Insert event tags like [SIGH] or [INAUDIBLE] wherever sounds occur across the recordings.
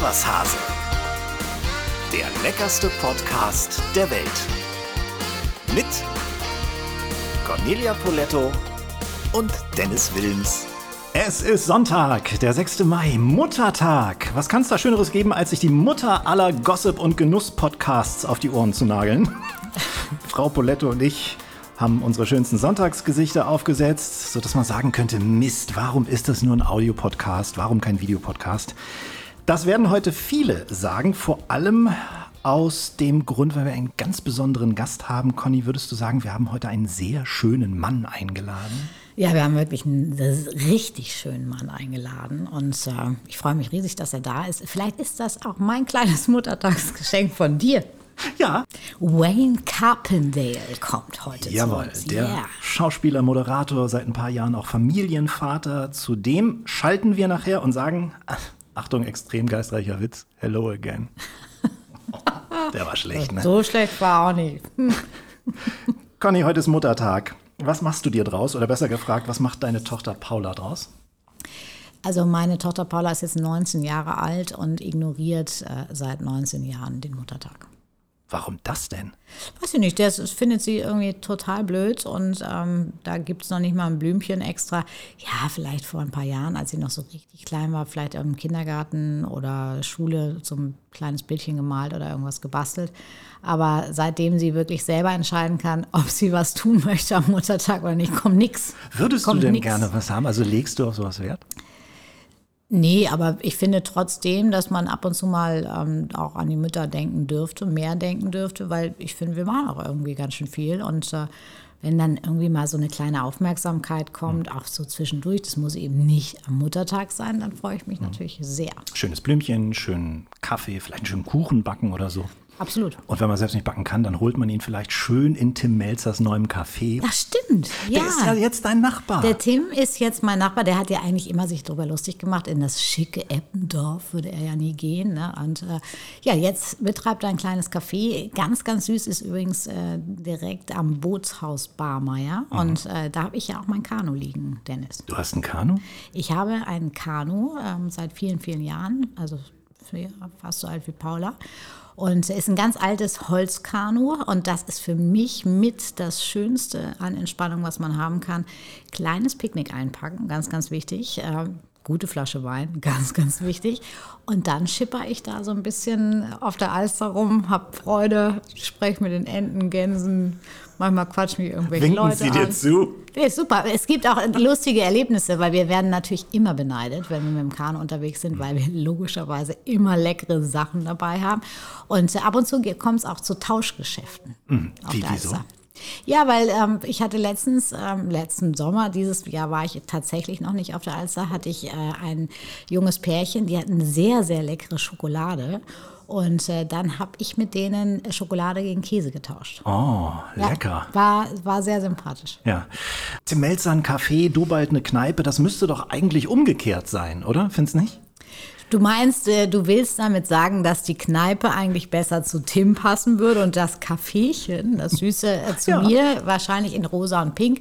Was Hase. Der leckerste Podcast der Welt. Mit Cornelia Poletto und Dennis Wilms. Es ist Sonntag, der 6. Mai, Muttertag. Was kann es da Schöneres geben, als sich die Mutter aller Gossip- und Genuss-Podcasts auf die Ohren zu nageln? [LAUGHS] Frau Poletto und ich haben unsere schönsten Sonntagsgesichter aufgesetzt, sodass man sagen könnte, Mist, warum ist das nur ein Audiopodcast? Warum kein Videopodcast? Das werden heute viele sagen, vor allem aus dem Grund, weil wir einen ganz besonderen Gast haben. Conny, würdest du sagen, wir haben heute einen sehr schönen Mann eingeladen? Ja, wir haben wirklich einen richtig schönen Mann eingeladen und äh, ich freue mich riesig, dass er da ist. Vielleicht ist das auch mein kleines Muttertagsgeschenk von dir. Ja. Wayne Carpendale kommt heute Jawohl, zu uns. der Yeah. Schauspieler, Moderator, seit ein paar Jahren auch Familienvater. Zudem schalten wir nachher und sagen, Achtung, extrem geistreicher Witz, hello again. [LAUGHS] Der war schlecht, ne? So schlecht war auch nicht. [LAUGHS] Conny, heute ist Muttertag. Was machst du dir draus? Oder besser gefragt, was macht deine Tochter Paula draus? Also meine Tochter Paula ist jetzt 19 Jahre alt und ignoriert äh, seit 19 Jahren den Muttertag. Warum das denn? Weiß ich nicht, das findet sie irgendwie total blöd und ähm, da gibt es noch nicht mal ein Blümchen extra. Ja, vielleicht vor ein paar Jahren, als sie noch so richtig klein war, vielleicht im Kindergarten oder Schule so ein kleines Bildchen gemalt oder irgendwas gebastelt. Aber seitdem sie wirklich selber entscheiden kann, [LAUGHS] ob sie was tun möchte am Muttertag oder nicht, kommt nichts. Würdest kommt du denn nix. gerne was haben? Also legst du auf sowas Wert? Nee, aber ich finde trotzdem, dass man ab und zu mal ähm, auch an die Mütter denken dürfte, mehr denken dürfte, weil ich finde, wir machen auch irgendwie ganz schön viel. Und äh, wenn dann irgendwie mal so eine kleine Aufmerksamkeit kommt, auch so zwischendurch, das muss eben nicht am Muttertag sein, dann freue ich mich natürlich sehr. Schönes Blümchen, schönen Kaffee, vielleicht einen schönen Kuchen backen oder so. Absolut. Und wenn man selbst nicht backen kann, dann holt man ihn vielleicht schön in Tim Melzers neuem Café. Das stimmt. Ja. Der ist ja jetzt dein Nachbar. Der Tim ist jetzt mein Nachbar, der hat ja eigentlich immer sich darüber lustig gemacht. In das schicke Eppendorf würde er ja nie gehen. Ne? Und äh, ja, jetzt betreibt er ein kleines Café. Ganz, ganz süß ist übrigens äh, direkt am Bootshaus Barmeier. Und äh, da habe ich ja auch mein Kanu liegen, Dennis. du hast ein Kanu? Ich habe ein Kanu ähm, seit vielen, vielen Jahren, also ja, fast so alt wie Paula. Und es ist ein ganz altes Holzkanu und das ist für mich mit das Schönste an Entspannung, was man haben kann. Kleines Picknick einpacken, ganz, ganz wichtig. Gute Flasche Wein, [LAUGHS] ganz, ganz wichtig. Und dann schipper ich da so ein bisschen auf der Alster rum, hab Freude, spreche mit den Enten, Gänsen, manchmal quatschen mich irgendwelche Winken Leute sie dir an. zu? Ja, super. Es gibt auch lustige Erlebnisse, weil wir werden natürlich immer beneidet, wenn wir mit dem Kanu unterwegs sind, weil wir logischerweise immer leckere Sachen dabei haben. Und ab und zu kommt es auch zu Tauschgeschäften. auf Hm, wie, der wieso? Alster. Ja, weil ähm, ich hatte letztens, ähm, letzten Sommer, dieses Jahr war ich tatsächlich noch nicht auf der Alster, hatte ich äh, ein junges Pärchen, die hatten sehr, sehr leckere Schokolade. Und äh, dann habe ich mit denen Schokolade gegen Käse getauscht. Oh, Ja, lecker. War, war sehr sympathisch. Ja. Tim Melzer ein Café, du bald eine Kneipe, das müsste doch eigentlich umgekehrt sein, oder? Findest nicht? Du meinst, äh, du willst damit sagen, dass die Kneipe eigentlich besser zu Tim passen würde und das Kaffeechen, das Süße, äh, zu Ja. mir, wahrscheinlich in rosa und pink.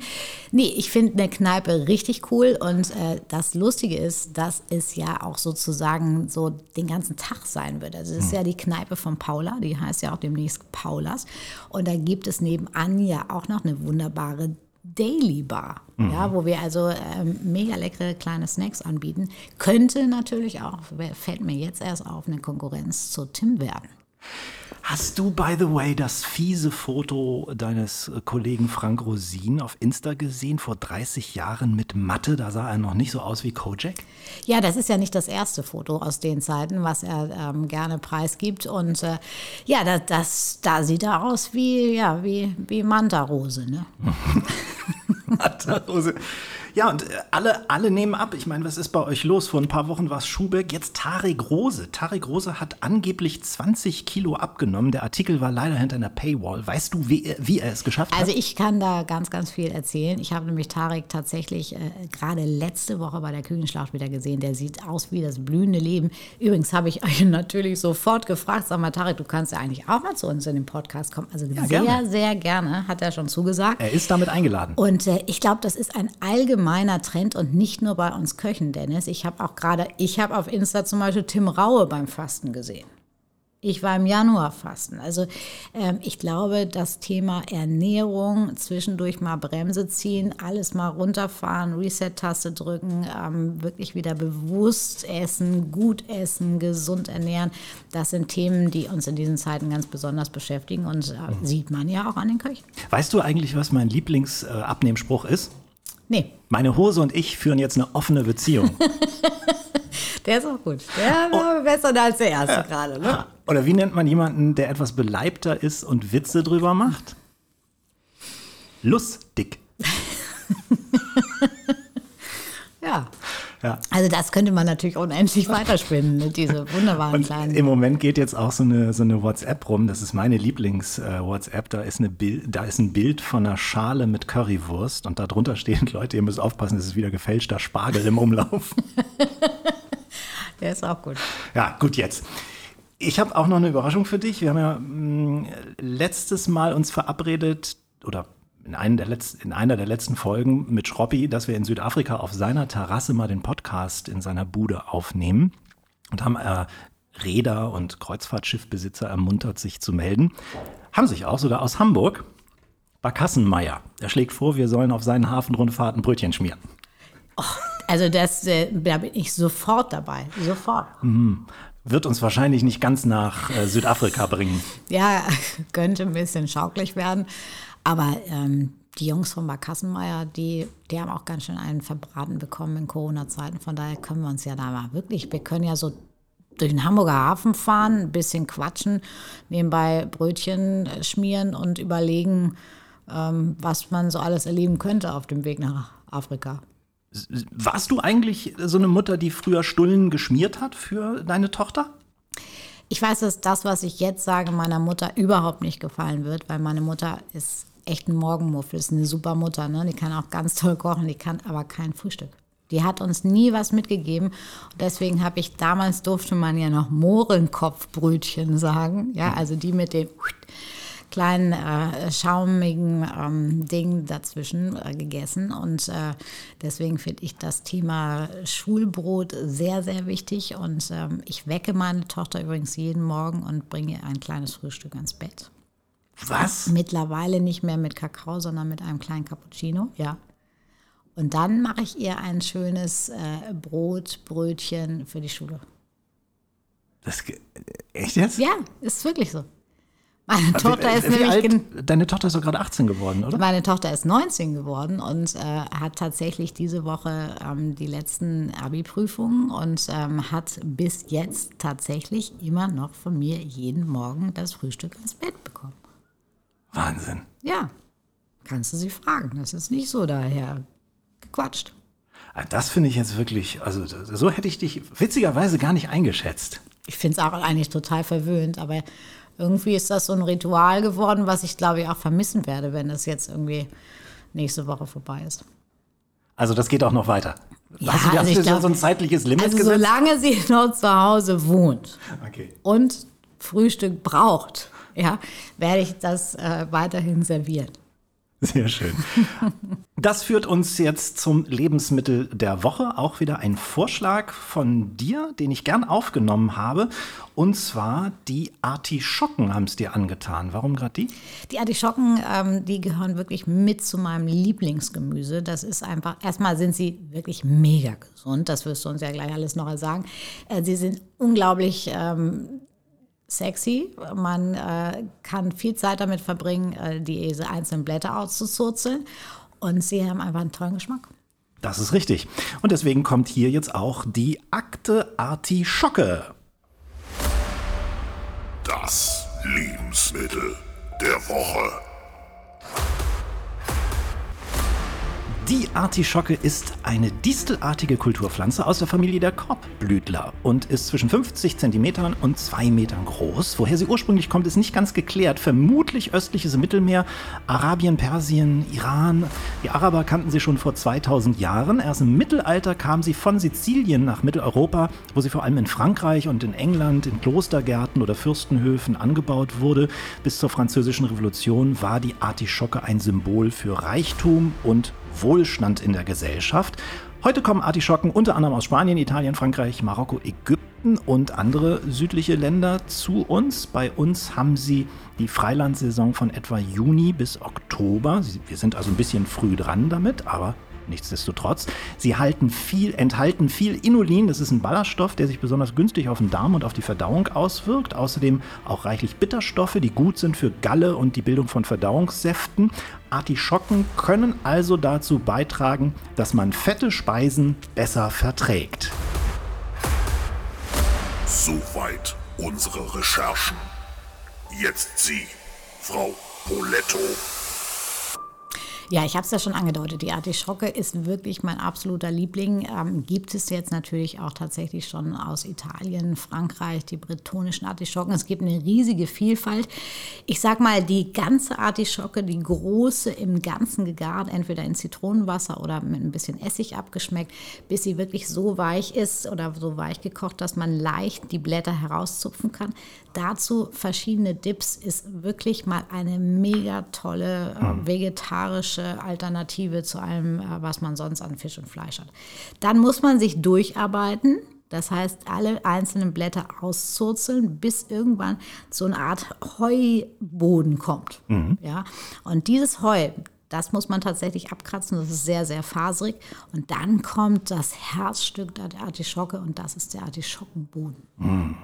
Nee, ich finde eine Kneipe richtig cool und äh, das Lustige ist, dass es ja auch sozusagen so den ganzen Tag sein wird. Also es ist ja die Kneipe von Paula, die heißt ja auch demnächst Paulas. Und da gibt es nebenan ja auch noch eine wunderbare Daily Bar, ja, wo wir also ähm, mega leckere kleine Snacks anbieten. Könnte natürlich auch, fällt mir jetzt erst auf, eine Konkurrenz zu Tim werden. Hast du, by the way, das fiese Foto deines äh, Kollegen Frank Rosin auf Insta gesehen, vor 30 Jahren mit Matte? Da sah er noch nicht so aus wie Kojak. Ja, das ist ja nicht das erste Foto aus den Zeiten, was er ähm, gerne preisgibt. Und äh, ja, das, das, da sieht er aus wie, ja, wie, wie Manta-Rose. Ne? [LAUGHS] Matterhose. Ja, und äh, alle, alle nehmen ab. Ich meine, was ist bei euch los? Vor ein paar Wochen war es Schubeck, jetzt Tarek Rose. Tarek Rose hat angeblich 20 Kilo abgenommen. Der Artikel war leider hinter einer Paywall. Weißt du, wie, er- wie er es geschafft Also hat? ich kann da ganz, ganz viel erzählen. Ich habe nämlich Tarek tatsächlich äh, gerade letzte Woche bei der Küchenschlacht wieder gesehen. Der sieht aus wie das blühende Leben. Übrigens habe ich [LAUGHS] euch natürlich sofort gefragt, sag mal Tarek, du kannst ja eigentlich auch mal zu uns in den Podcast kommen. Also sehr, gerne. sehr gerne, hat er schon zugesagt. Er ist damit eingeladen. Und äh, ich glaube, das ist ein allgemeiner Trend und nicht nur bei uns Köchen, Dennis. Ich habe auch gerade, ich habe auf Insta zum Beispiel Tim Raue beim Fasten gesehen. Ich war im Januar fasten. Also ähm, ich glaube, das Thema Ernährung, zwischendurch mal Bremse ziehen, alles mal runterfahren, Reset-Taste drücken, ähm, wirklich wieder bewusst essen, gut essen, gesund ernähren, das sind Themen, die uns in diesen Zeiten ganz besonders beschäftigen und äh, mhm. sieht man ja auch an den Köchen. Weißt du eigentlich, was mein Lieblingsabnehmspruch äh, ist? Nee. Meine Hose und ich führen jetzt eine offene Beziehung. [LAUGHS] Der ist auch gut. Der war oh. besser als der erste ja. gerade. Ne? Oder wie nennt man jemanden, der etwas beleibter ist und Witze drüber macht? Lustig. [LAUGHS] ja. Ja. Also das könnte man natürlich unendlich weiterspinnen, ne? diese [LAUGHS] wunderbaren und kleinen. Im Moment geht jetzt auch so eine, so eine WhatsApp rum. Das ist meine Lieblings-WhatsApp. Da, ist eine da ist ein Bild von einer Schale mit Currywurst und darunter stehen [LAUGHS] Leute, ihr müsst aufpassen, es ist wieder gefälschter Spargel im Umlauf. [LAUGHS] Der ist auch gut. Ja, gut jetzt. Ich habe auch noch eine Überraschung für dich. Wir haben ja mh, mm, letztes Mal uns verabredet oder in, einer der letzten, in einer der letzten Folgen mit Schroppi, dass wir in Südafrika auf seiner Terrasse mal den Podcast in seiner Bude aufnehmen und haben äh, Räder und Kreuzfahrtschiffbesitzer ermuntert, sich zu melden. Haben sich auch sogar aus Hamburg. Barkassenmeier. Er schlägt vor, wir sollen auf seinen Hafenrundfahrten Brötchen schmieren. Oh, also das, äh, da bin ich sofort dabei, sofort. Mhm. Wird uns wahrscheinlich nicht ganz nach äh, Südafrika bringen. Ja, [LAUGHS] könnte ein bisschen schaukelig werden. Aber ähm, die Jungs von Barkassenmeier, die, die haben auch ganz schön einen verbraten bekommen in Corona-Zeiten. Von daher können wir uns ja da mal wirklich, wir können ja so durch den Hamburger Hafen fahren, ein bisschen quatschen, nebenbei Brötchen äh, schmieren und überlegen, ähm, was man so alles erleben könnte auf dem Weg nach Afrika. Warst du eigentlich so eine Mutter, die früher Stullen geschmiert hat für deine Tochter? Ich weiß, dass das, was ich jetzt sage, meiner Mutter überhaupt nicht gefallen wird, weil meine Mutter ist echt ein Morgenmuffel, ist eine super Mutter. Ne? Die kann auch ganz toll kochen, die kann aber kein Frühstück. Die hat uns nie was mitgegeben. Und deswegen habe ich damals durfte man ja noch Mohrenkopfbrötchen sagen. Ja, also die mit dem kleinen äh, schaumigen ähm, Ding dazwischen äh, gegessen. Und äh, deswegen finde ich das Thema Schulbrot sehr, sehr wichtig. Und ähm, ich wecke meine Tochter übrigens jeden Morgen und bringe ihr ein kleines Frühstück ans Bett. Was? Mittlerweile nicht mehr mit Kakao, sondern mit einem kleinen Cappuccino, ja. Und dann mache ich ihr ein schönes äh, Brot, Brötchen für die Schule. Das, echt jetzt? Ja, ist wirklich so. Meine Tochter ist nämlich. Alt, deine Tochter ist doch gerade 18 geworden, oder? Meine Tochter ist 19 geworden und äh, hat tatsächlich diese Woche ähm, die letzten Abi-Prüfungen und ähm, hat bis jetzt tatsächlich immer noch von mir jeden Morgen das Frühstück ins Bett bekommen. Wahnsinn. Ja, kannst du sie fragen. Das ist nicht so daher gequatscht. Ah, das finde ich jetzt wirklich, also so hätte ich dich witzigerweise gar nicht eingeschätzt. Ich finde es auch eigentlich total verwöhnt, aber irgendwie ist das so ein Ritual geworden, was ich glaube ich auch vermissen werde, wenn das jetzt irgendwie nächste Woche vorbei ist. Also das geht auch noch weiter. Ja, hast du, also hast du glaub, so ein zeitliches Limit also gesetzt? Solange sie [LAUGHS] noch zu Hause wohnt okay. und Frühstück braucht, ja, werde ich das äh, weiterhin servieren. Sehr schön. Das führt uns jetzt zum Lebensmittel der Woche. Auch wieder ein Vorschlag von dir, den ich gern aufgenommen habe. Und zwar die Artischocken haben es dir angetan. Warum gerade die? Die Artischocken, ähm, die gehören wirklich mit zu meinem Lieblingsgemüse. Das ist einfach, erstmal sind sie wirklich mega gesund. Das wirst du uns ja gleich alles noch sagen. Äh, sie sind unglaublich ähm, sexy. Man äh, kann viel Zeit damit verbringen, äh, diese einzelnen Blätter auszuzurzeln. Und sie haben einfach einen tollen Geschmack. Das ist richtig. Und deswegen kommt hier jetzt auch die Akte Artischocke. Das Lebensmittel der Woche. Die Artischocke ist eine distelartige Kulturpflanze aus der Familie der Korbblütler und ist zwischen 50 cm und 2 Metern groß. Woher sie ursprünglich kommt, ist nicht ganz geklärt. Vermutlich östliches Mittelmeer, Arabien, Persien, Iran. Die Araber kannten sie schon vor 2000 Jahren. Erst im Mittelalter kamen sie von Sizilien nach Mitteleuropa, wo sie vor allem in Frankreich und in England in Klostergärten oder Fürstenhöfen angebaut wurde. Bis zur Französischen Revolution war die Artischocke ein Symbol für Reichtum und Wohlstand in der Gesellschaft. Heute kommen Artischocken unter anderem aus Spanien, Italien, Frankreich, Marokko, Ägypten und andere südliche Länder zu uns. Bei uns haben sie die Freilandsaison von etwa Juni bis Oktober. Wir sind also ein bisschen früh dran damit, aber Nichtsdestotrotz, sie viel, enthalten viel Inulin, das ist ein Ballaststoff, der sich besonders günstig auf den Darm und auf die Verdauung auswirkt. Außerdem auch reichlich Bitterstoffe, die gut sind für Galle und die Bildung von Verdauungssäften. Artischocken können also dazu beitragen, dass man fette Speisen besser verträgt. Soweit unsere Recherchen. Jetzt Sie, Frau Poletto. Ja, ich habe es ja schon angedeutet. Die Artischocke ist wirklich mein absoluter Liebling. Ähm, gibt es jetzt natürlich auch tatsächlich schon aus Italien, Frankreich, die bretonischen Artischocken. Es gibt eine riesige Vielfalt. Ich sag mal, die ganze Artischocke, die große im Ganzen gegart, entweder in Zitronenwasser oder mit ein bisschen Essig abgeschmeckt, bis sie wirklich so weich ist oder so weich gekocht, dass man leicht die Blätter herauszupfen kann. Dazu verschiedene Dips ist wirklich mal eine mega tolle äh, vegetarische vegetarische Alternative zu allem, äh, was man sonst an Fisch und Fleisch hat. Dann muss man sich durcharbeiten. Das heißt, alle einzelnen Blätter auszurzeln, bis irgendwann so eine Art Heuboden kommt. Mhm. Ja? Und dieses Heu, das muss man tatsächlich abkratzen. Das ist sehr, sehr faserig. Und dann kommt das Herzstück der Artischocke und das ist der Artischockenboden. Mhm.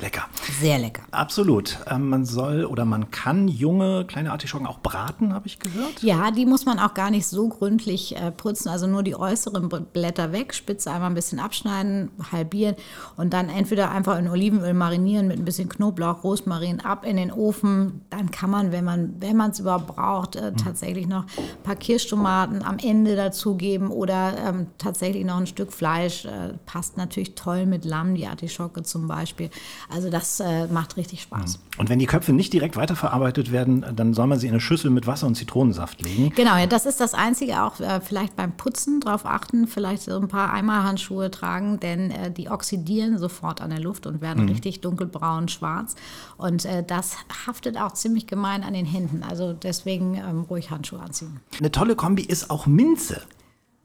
Lecker. Sehr lecker. Absolut. Ähm, man soll oder man kann junge kleine Artischocken auch braten, habe ich gehört. Ja, die muss man auch gar nicht so gründlich äh, putzen. Also nur die äußeren Blätter weg, Spitze einmal ein bisschen abschneiden, halbieren und dann entweder einfach in Olivenöl marinieren mit ein bisschen Knoblauch, Rosmarin ab in den Ofen. Dann kann man, wenn man wenn es überhaupt braucht, äh, mhm. tatsächlich noch ein paar Kirschtomaten am Ende dazugeben oder ähm, tatsächlich noch ein Stück Fleisch. Äh, passt natürlich toll mit Lamm, die Artischocke zum Beispiel. Also das äh, macht richtig Spaß. Mhm. Und wenn die Köpfe nicht direkt weiterverarbeitet werden, dann soll man sie in eine Schüssel mit Wasser und Zitronensaft legen. Genau, ja, das ist das Einzige. Auch äh, vielleicht beim Putzen darauf achten, vielleicht so ein paar Eimerhandschuhe tragen, denn äh, die oxidieren sofort an der Luft und werden mhm. richtig dunkelbraun, schwarz. Und äh, das haftet auch ziemlich gemein an den Händen. Also deswegen ähm, ruhig Handschuhe anziehen. Eine tolle Kombi ist auch Minze.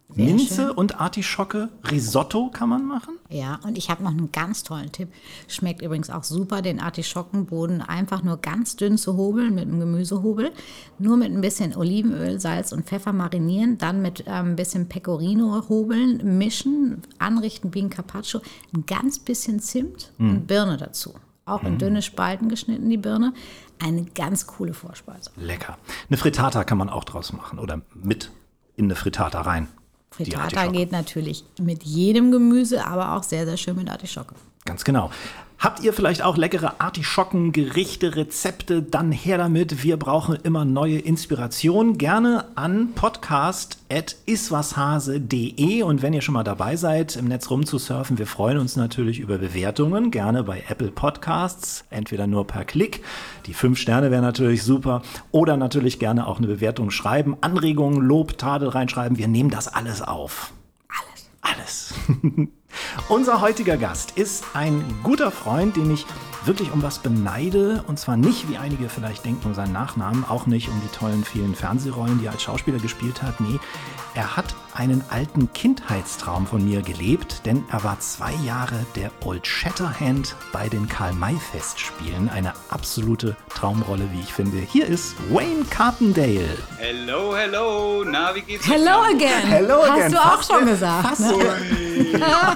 Sehr Minze schön. und Artischocke. Risotto kann man machen. Ja, und ich habe noch einen ganz tollen Tipp. Schmeckt übrigens auch super, den Artischockenboden einfach nur ganz dünn zu hobeln mit einem Gemüsehobel. Nur mit ein bisschen Olivenöl, Salz und Pfeffer marinieren. Dann mit äh, ein bisschen Pecorino hobeln, mischen, anrichten wie ein Carpaccio. Ein ganz bisschen Zimt mm. und Birne dazu. Auch in mm. dünne Spalten geschnitten, die Birne. Eine ganz coole Vorspeise. Lecker. Eine Frittata kann man auch draus machen oder mit in eine Frittata rein. Frittata geht natürlich mit jedem Gemüse, aber auch sehr, sehr schön mit Artischocke. Ganz genau. Habt ihr vielleicht auch leckere Artischocken, Gerichte, Rezepte? Dann her damit. Wir brauchen immer neue Inspiration. Gerne an podcast.iswashase.de. Und wenn ihr schon mal dabei seid, im Netz rumzusurfen, wir freuen uns natürlich über Bewertungen. Gerne bei Apple Podcasts. Entweder nur per Klick. Die fünf Sterne wären natürlich super. Oder natürlich gerne auch eine Bewertung schreiben. Anregungen, Lob, Tadel reinschreiben. Wir nehmen das alles auf. Alles. Alles. [LAUGHS] Unser heutiger Gast ist ein guter Freund, den ich wirklich um was beneide. Und zwar nicht, wie einige vielleicht denken, um seinen Nachnamen, auch nicht um die tollen vielen Fernsehrollen, die er als Schauspieler gespielt hat. Nee, er hat einen alten Kindheitstraum von mir gelebt, denn er war zwei Jahre der Old Shatterhand bei den Karl-May-Festspielen. Eine absolute Traumrolle, wie ich finde. Hier ist Wayne Carpendale. Hello, hello. Na, wie geht's? Hello again. Hello Hast again. du auch schon gesagt. Fast ne? [LAUGHS] ja.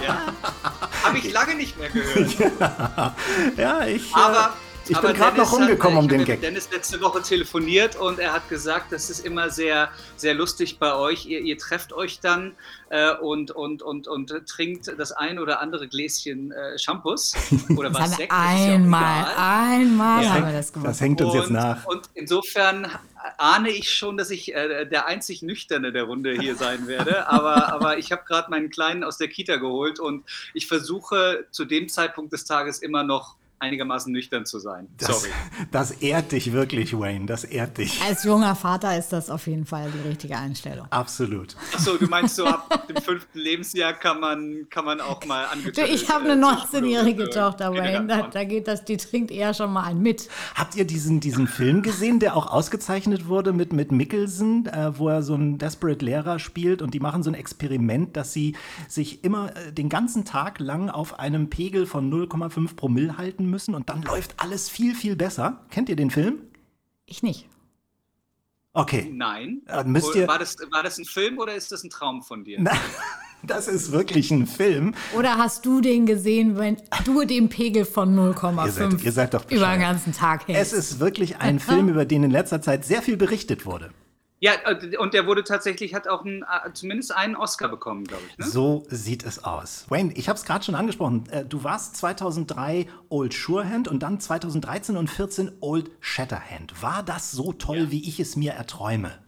Habe ich lange nicht mehr gehört. Ja, [LAUGHS] ja ich. Aber. Äh, ich bin gerade noch rumgekommen hat, um den Gag. Ich habe Dennis letzte Woche telefoniert und er hat gesagt, das ist immer sehr, sehr lustig bei euch. Ihr, ihr trefft euch dann äh, und, und, und, und trinkt das ein oder andere Gläschen äh, Shampoos [LAUGHS] oder was Sekt. Einmal, ja einmal ja. haben wir das gemacht. Das hängt uns und, jetzt nach. Und insofern ahne ich schon, dass ich äh, der einzig Nüchterne der Runde hier sein werde. [LAUGHS] Aber, aber ich habe gerade meinen Kleinen aus der Kita geholt und ich versuche zu dem Zeitpunkt des Tages immer noch einigermaßen nüchtern zu sein. Das, Sorry. das ehrt dich wirklich, Wayne. Das ehrt dich. Als junger Vater ist das auf jeden Fall die richtige Einstellung. Absolut. Achso, du meinst so ab dem fünften Lebensjahr kann man, kann man auch mal angetötet ich habe eine äh, 19-jährige zwischen- Tochter, Wayne. Da, da geht das, die trinkt eher schon mal ein mit. Habt ihr diesen, diesen Film gesehen, der auch ausgezeichnet wurde mit, mit Mickelson, äh, wo er so einen Desperate Lehrer spielt und die machen so ein Experiment, dass sie sich immer äh, den ganzen Tag lang auf einem Pegel von 0,5 Promille halten müssen und dann läuft alles viel, viel besser. Kennt ihr den Film? Ich nicht. Okay. Nein. Müsst ihr- war, das, war das ein Film oder ist das ein Traum von dir? Na, [LAUGHS] das ist wirklich ein Film. Oder hast du den gesehen, wenn du den Pegel von Ihr seid- 0,5 ihr seid doch über den ganzen Tag Es hältst? ist wirklich ein Film, über den in letzter Zeit sehr viel berichtet wurde. Ja, äh, und der wurde tatsächlich, hat auch einen, äh, zumindest einen Oscar bekommen, glaube ich. Ne? So sieht es aus. Wayne, ich habe es gerade schon angesprochen. Äh, Du warst 2003 Old Surehand und dann 2013 und 14 Old Shatterhand. War das so toll, wie ich es mir erträume?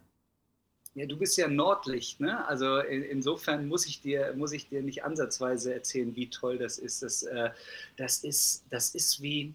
Ja, du bist ja Nordlicht, ne? Also in, insofern muss ich dir muss ich dir nicht ansatzweise erzählen, wie toll das ist. Das, äh, das ist das ist wie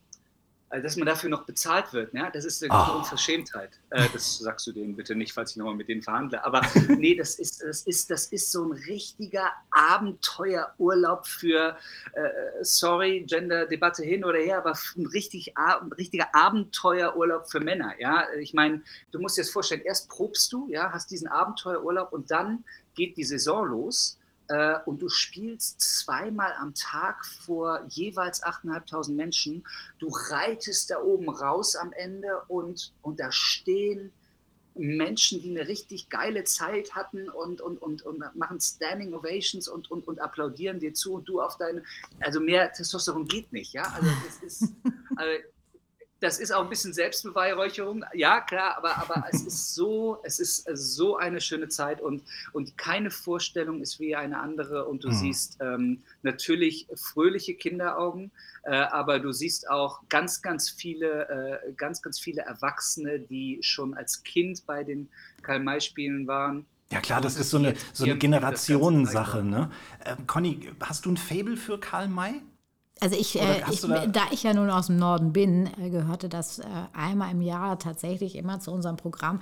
dass man dafür noch bezahlt wird, ne? Das ist eine Ah. Unverschämtheit. Äh, das [LAUGHS] sagst du denen bitte nicht, falls ich nochmal mit denen verhandle. Aber [LAUGHS] nee, das ist das ist das ist so ein richtiger Abenteuerurlaub für äh, sorry Gender-Debatte hin oder her, aber ein richtig ein richtiger Abenteuerurlaub für Männer. Ja, ich meine, du musst dir das vorstellen. Erst probst du, ja, hast diesen Abenteuerurlaub und dann geht die Saison los äh, und du spielst zweimal am Tag vor jeweils 8.500 Menschen. Du reitest da oben raus am Ende und, und da stehen Menschen, die eine richtig geile Zeit hatten und, und, und, und machen Standing Ovations und, und, und applaudieren dir zu und du auf deine, also mehr Testosteron geht nicht, ja, also das ist, [LAUGHS] also das ist auch ein bisschen Selbstbeweihräucherung, ja klar, aber, aber [LAUGHS] es ist so, es ist so eine schöne Zeit und, und keine Vorstellung ist wie eine andere und du Mhm. siehst ähm, natürlich fröhliche Kinderaugen, äh, aber du siehst auch ganz, ganz viele, äh, ganz, ganz viele Erwachsene, die schon als Kind bei den Karl-May-Spielen waren. Ja klar, das ist so eine, so eine Generationensache. Ne? Ähm, Conny, hast du ein Fable für Karl May? Also ich, äh, ich da- da ich ja nun aus dem Norden bin, äh, gehörte das äh, einmal im Jahr tatsächlich immer zu unserem Programm,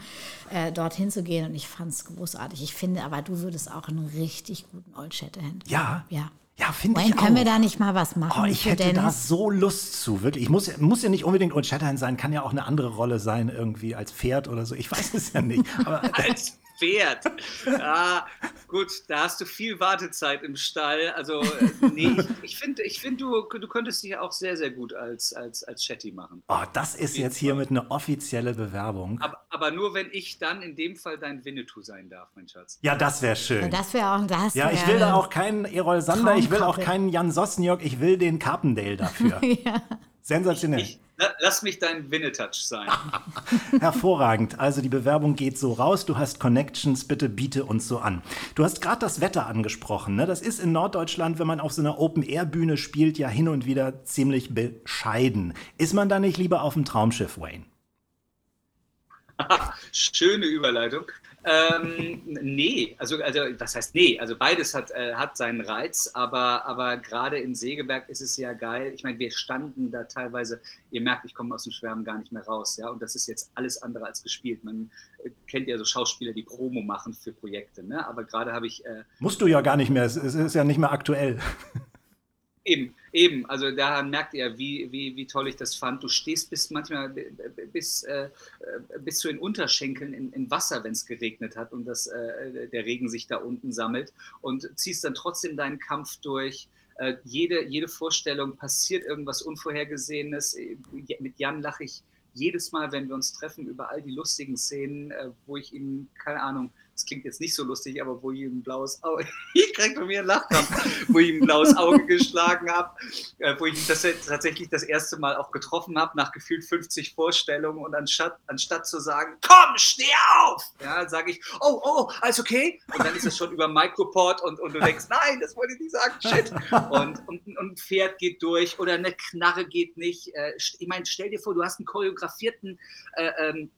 äh, dorthin zu gehen und ich fand es großartig. Ich finde aber, du würdest auch einen richtig guten Old Shatterhand. Ja. Ja. Ja, finde ich auch. können wir da nicht mal was machen Oh, ich hätte da Dennis? so Lust zu, wirklich. Ich muss, muss ja nicht unbedingt Old Shatterhand sein, kann ja auch eine andere Rolle sein, irgendwie als Pferd oder so. Ich weiß es ja nicht. Aber [LAUGHS] Als Pferd. Ja, gut, da hast du viel Wartezeit im Stall. Also, äh, nee, ich, ich finde, ich find, du, du könntest dich auch sehr, sehr gut als, als, als Shetty machen. oh, das ist jetzt hiermit eine offizielle Bewerbung. Aber, aber nur, wenn ich dann in dem Fall dein Winnetou sein darf, mein Schatz. Ja, das wäre schön. Das wäre auch das. Ja, ich will da auch keinen Errol Sander, ich will auch keinen Jan Sosniok, ich will den Carpendale dafür. [LAUGHS] Sensationell. Ich, la- lass mich dein Winnetouch sein. [LAUGHS] Hervorragend. Also die Bewerbung geht so raus. Du hast Connections, bitte biete uns so an. Du hast gerade das Wetter angesprochen. Ne? Das ist in Norddeutschland, wenn man auf so einer Open-Air-Bühne spielt, ja hin und wieder ziemlich bescheiden. Ist man da nicht lieber auf dem Traumschiff, Wayne? [LAUGHS] Schöne Überleitung. Ähm, nee, also, also was heißt nee? Also beides hat, äh, hat seinen Reiz, aber, aber gerade in Segeberg ist es ja geil. Ich meine, wir standen da teilweise, ihr merkt, ich komme aus dem Schwärmen gar nicht mehr raus, ja, und das ist jetzt alles andere als gespielt. Man äh, kennt ja so Schauspieler, die Promo machen für Projekte, ne? Aber gerade habe ich äh, Musst du ja gar nicht mehr. Es es ist ja nicht mehr aktuell. Eben, eben. Also daran merkt ihr, wie, wie, wie toll ich das fand. Du stehst bis manchmal bis, äh, äh, bis zu den Unterschenkeln in, in Wasser, wenn es geregnet hat und das, äh, der Regen sich da unten sammelt und ziehst dann trotzdem deinen Kampf durch. Äh, jede, jede Vorstellung passiert irgendwas Unvorhergesehenes. Mit Jan lache ich jedes Mal, wenn wir uns treffen, über all die lustigen Szenen, äh, wo ich ihm, keine Ahnung, das klingt jetzt nicht so lustig, aber wo ich ein blaues Auge, [LAUGHS] ich krieg von mir einen Lachkrampf, wo ich ein blaues Auge geschlagen habe, äh, wo ich das tatsächlich das erste Mal auch getroffen habe, nach gefühlt 50 Vorstellungen und anstatt, anstatt zu sagen, komm, steh auf, ja, sage ich, oh, oh, alles okay? Und dann ist es schon über Microport und, und du denkst, nein, das wollte ich nicht sagen, shit. Und, und, und ein Pferd geht durch oder eine Knarre geht nicht. Äh, ich meine, stell dir vor, du hast einen choreografierten äh, ähm,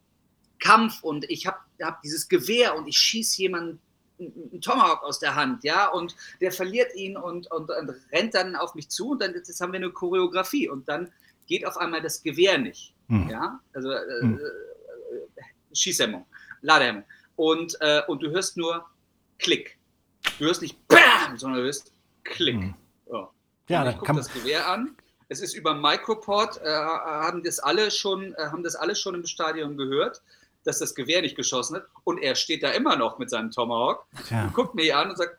Kampf und ich habe hab dieses Gewehr und ich schieße jemanden einen Tomahawk aus der Hand, ja, und der verliert ihn und, und, und rennt dann auf mich zu und dann jetzt haben wir eine Choreografie und dann geht auf einmal das Gewehr nicht. Hm. Ja, also äh, Hm. äh, Schießhemmung, Ladehemmung. Und, äh, und du hörst nur Klick. Du hörst nicht BAM, sondern du hörst Klick. Hm. Ja. Ja, Und da ich gucke kann man. das Gewehr an. Es ist über Microport, äh, haben das alle schon, äh, haben das alle schon im Stadion gehört, dass das Gewehr nicht geschossen hat. Und er steht da immer noch mit seinem Tomahawk Tja. und guckt mich an und sagt,